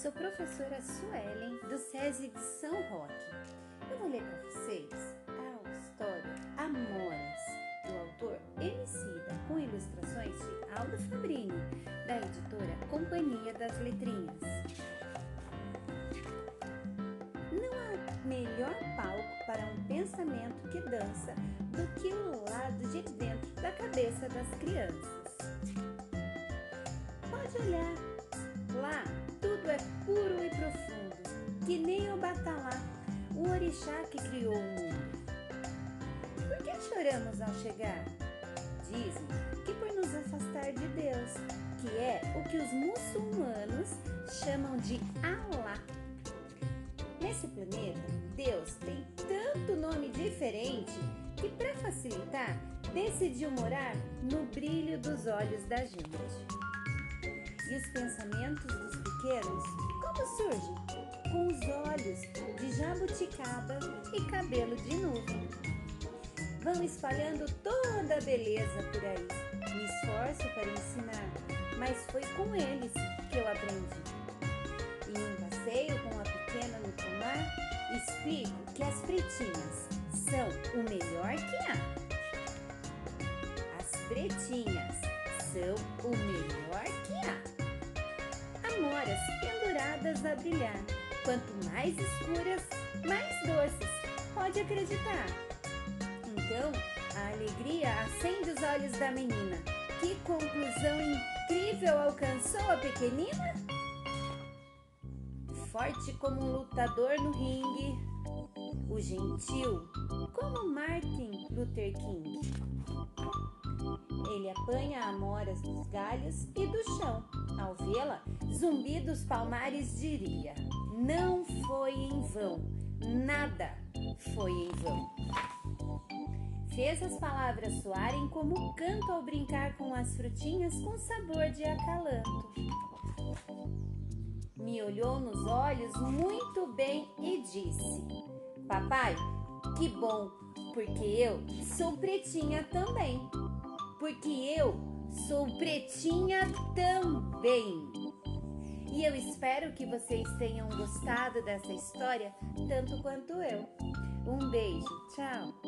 Sou professora Suelen do SESI de São Roque. Eu vou ler para vocês a história Amoras, do autor Emicida, com ilustrações de Aldo Fabrini, da editora Companhia das Letrinhas. Não há melhor palco para um pensamento que dança do que o lado de dentro da cabeça das crianças. Pode olhar, lá é puro e profundo, que nem o batalá, o orixá que criou o mundo. Por que choramos ao chegar? Dizem que por nos afastar de Deus, que é o que os muçulmanos chamam de Alá. Nesse planeta, Deus tem tanto nome diferente que, para facilitar, decidiu morar no brilho dos olhos da gente. E os pensamentos dos pequenos, como surgem? Com os olhos de jabuticaba e cabelo de nuvem. Vão espalhando toda a beleza por aí. Me esforço para ensinar, mas foi com eles que eu aprendi. Em um passeio com a pequena no pomar, explico que as pretinhas são o melhor que há. As pretinhas são o melhor que há a brilhar. Quanto mais escuras, mais doces. Pode acreditar. Então, a alegria acende os olhos da menina. Que conclusão incrível alcançou a pequenina? Forte como um lutador no ringue, o gentil como Martin Luther King. Ele apanha amoras dos galhos e do chão. Ao vê-la, Zumbi dos Palmares diria: Não foi em vão, nada foi em vão. Fez as palavras soarem como canto ao brincar com as frutinhas com sabor de acalanto. Me olhou nos olhos muito bem e disse: Papai, que bom, porque eu sou pretinha também porque eu sou pretinha também. E eu espero que vocês tenham gostado dessa história tanto quanto eu. Um beijo, tchau!